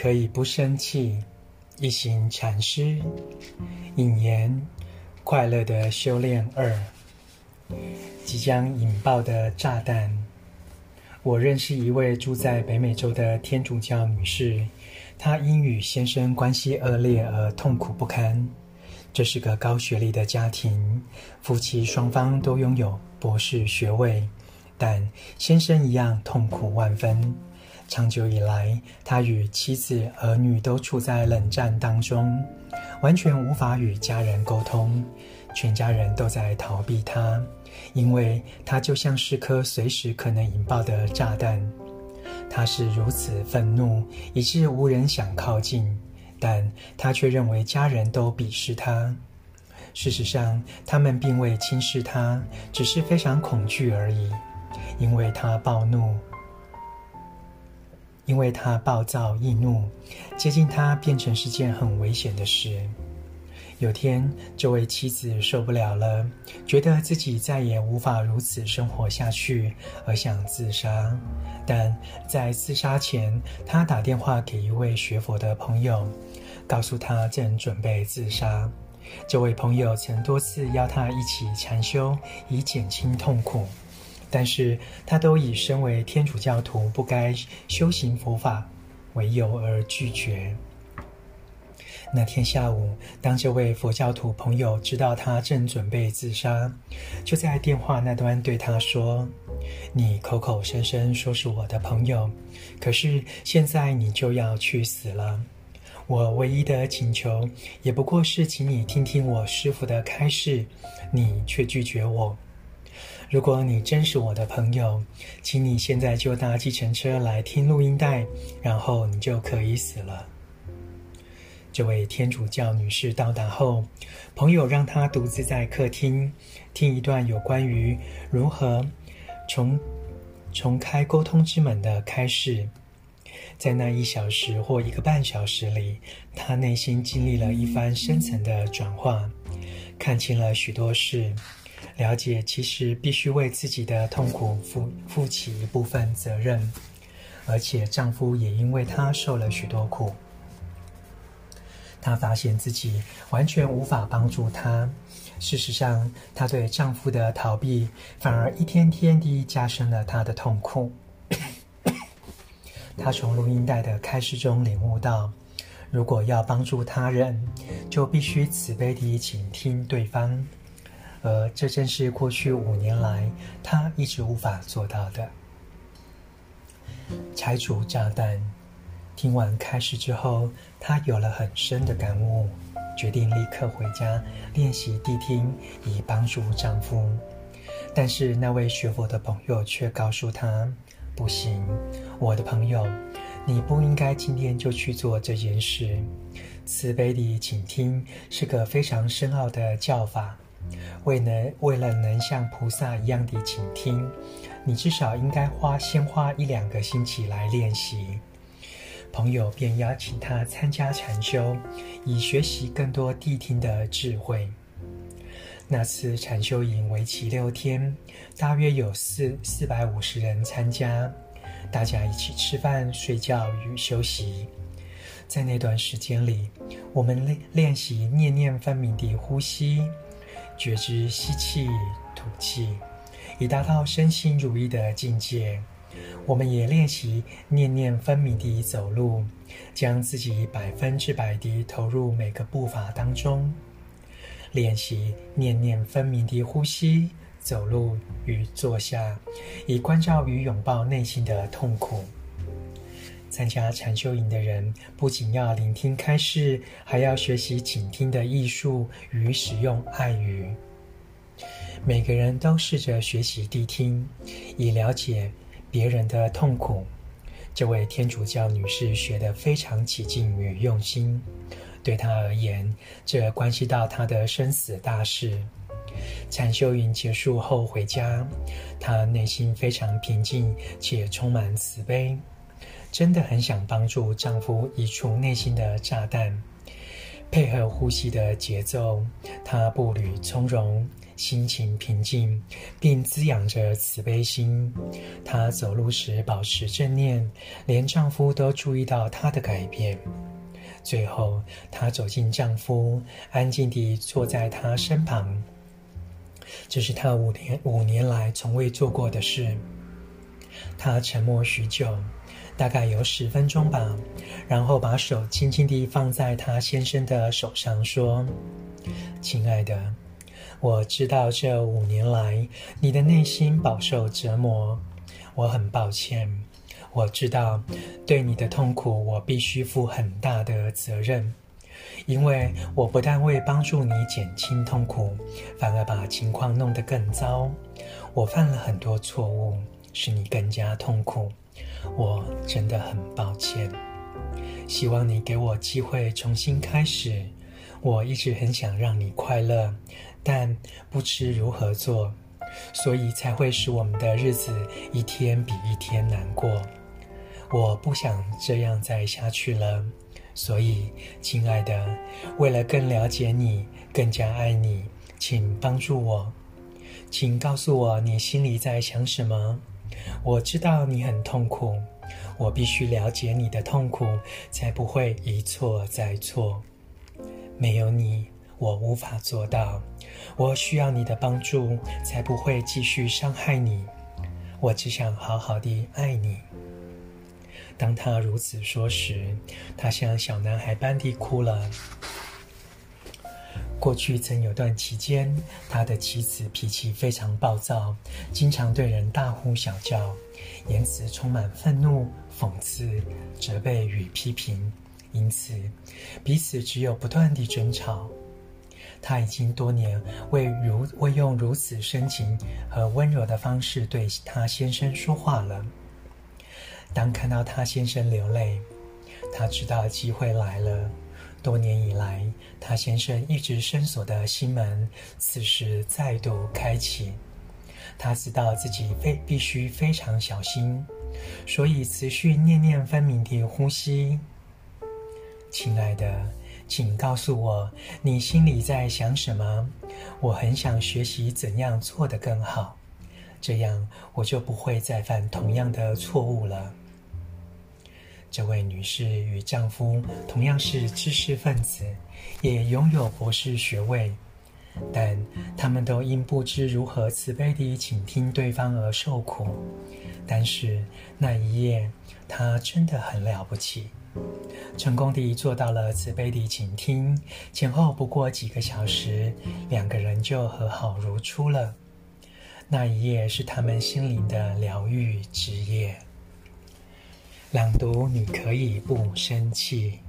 可以不生气。一行禅师引言：快乐的修炼二，即将引爆的炸弹。我认识一位住在北美洲的天主教女士，她因与先生关系恶劣而痛苦不堪。这是个高学历的家庭，夫妻双方都拥有博士学位，但先生一样痛苦万分。长久以来，他与妻子、儿女都处在冷战当中，完全无法与家人沟通。全家人都在逃避他，因为他就像是颗随时可能引爆的炸弹。他是如此愤怒，以致无人想靠近，但他却认为家人都鄙视他。事实上，他们并未轻视他，只是非常恐惧而已，因为他暴怒。因为他暴躁易怒，接近他变成是件很危险的事。有天，这位妻子受不了了，觉得自己再也无法如此生活下去，而想自杀。但在自杀前，他打电话给一位学佛的朋友，告诉他正准备自杀。这位朋友曾多次邀他一起禅修，以减轻痛苦。但是他都以身为天主教徒不该修行佛法为由而拒绝。那天下午，当这位佛教徒朋友知道他正准备自杀，就在电话那端对他说：“你口口声声说是我的朋友，可是现在你就要去死了。我唯一的请求，也不过是请你听听我师父的开示，你却拒绝我。”如果你真是我的朋友，请你现在就搭计程车来听录音带，然后你就可以死了。这位天主教女士到达后，朋友让她独自在客厅听一段有关于如何重重开沟通之门的开示。在那一小时或一个半小时里，她内心经历了一番深层的转化，看清了许多事。了解，其实必须为自己的痛苦负负起一部分责任，而且丈夫也因为她受了许多苦。她发现自己完全无法帮助他。事实上，她对丈夫的逃避反而一天天地加深了她的痛苦。她从录音带的开始中领悟到，如果要帮助他人，就必须慈悲地倾听对方。而这正是过去五年来他一直无法做到的。拆除炸弹。听完开示之后，她有了很深的感悟，决定立刻回家练习谛听，以帮助丈夫。但是那位学佛的朋友却告诉她：“不行，我的朋友，你不应该今天就去做这件事。慈悲地倾听是个非常深奥的教法。”为能为了能像菩萨一样的倾听，你至少应该花先花一两个星期来练习。朋友便邀请他参加禅修，以学习更多谛听的智慧。那次禅修营为期六天，大约有四四百五十人参加，大家一起吃饭、睡觉与休息。在那段时间里，我们练练习念念分明的呼吸。觉知吸气、吐气，以达到身心如一的境界。我们也练习念念分明地走路，将自己百分之百地投入每个步伐当中。练习念念分明地呼吸、走路与坐下，以关照与拥抱内心的痛苦。参加禅修营的人不仅要聆听开示，还要学习倾听的艺术与使用爱语。每个人都试着学习谛听，以了解别人的痛苦。这位天主教女士学得非常起劲与用心，对她而言，这关系到她的生死大事。禅修营结束后回家，她内心非常平静且充满慈悲。真的很想帮助丈夫移除内心的炸弹，配合呼吸的节奏，她步履从容，心情平静，并滋养着慈悲心。她走路时保持正念，连丈夫都注意到她的改变。最后，她走进丈夫，安静地坐在他身旁。这是她五年五年来从未做过的事。她沉默许久，大概有十分钟吧，然后把手轻轻地放在她先生的手上，说：“亲爱的，我知道这五年来你的内心饱受折磨，我很抱歉。”我知道，对你的痛苦，我必须负很大的责任，因为我不但未帮助你减轻痛苦，反而把情况弄得更糟。我犯了很多错误，使你更加痛苦。我真的很抱歉。希望你给我机会重新开始。我一直很想让你快乐，但不知如何做，所以才会使我们的日子一天比一天难过。我不想这样再下去了，所以，亲爱的，为了更了解你，更加爱你，请帮助我，请告诉我你心里在想什么。我知道你很痛苦，我必须了解你的痛苦，才不会一错再错。没有你，我无法做到。我需要你的帮助，才不会继续伤害你。我只想好好的爱你。当他如此说时，他像小男孩般地哭了。过去曾有段期间，他的妻子脾气非常暴躁，经常对人大呼小叫，言辞充满愤怒、讽刺、责备与批评，因此彼此只有不断地争吵。他已经多年未如未用如此深情和温柔的方式对他先生说话了。当看到他先生流泪，他知道机会来了。多年以来，他先生一直深锁的心门，此时再度开启。他知道自己非必须非常小心，所以持续念念分明地呼吸。亲爱的，请告诉我你心里在想什么？我很想学习怎样做得更好。这样我就不会再犯同样的错误了。这位女士与丈夫同样是知识分子，也拥有博士学位，但他们都因不知如何慈悲地倾听对方而受苦。但是那一夜，她真的很了不起，成功地做到了慈悲地倾听。前后不过几个小时，两个人就和好如初了。那一夜是他们心灵的疗愈之夜。朗读，你可以不生气。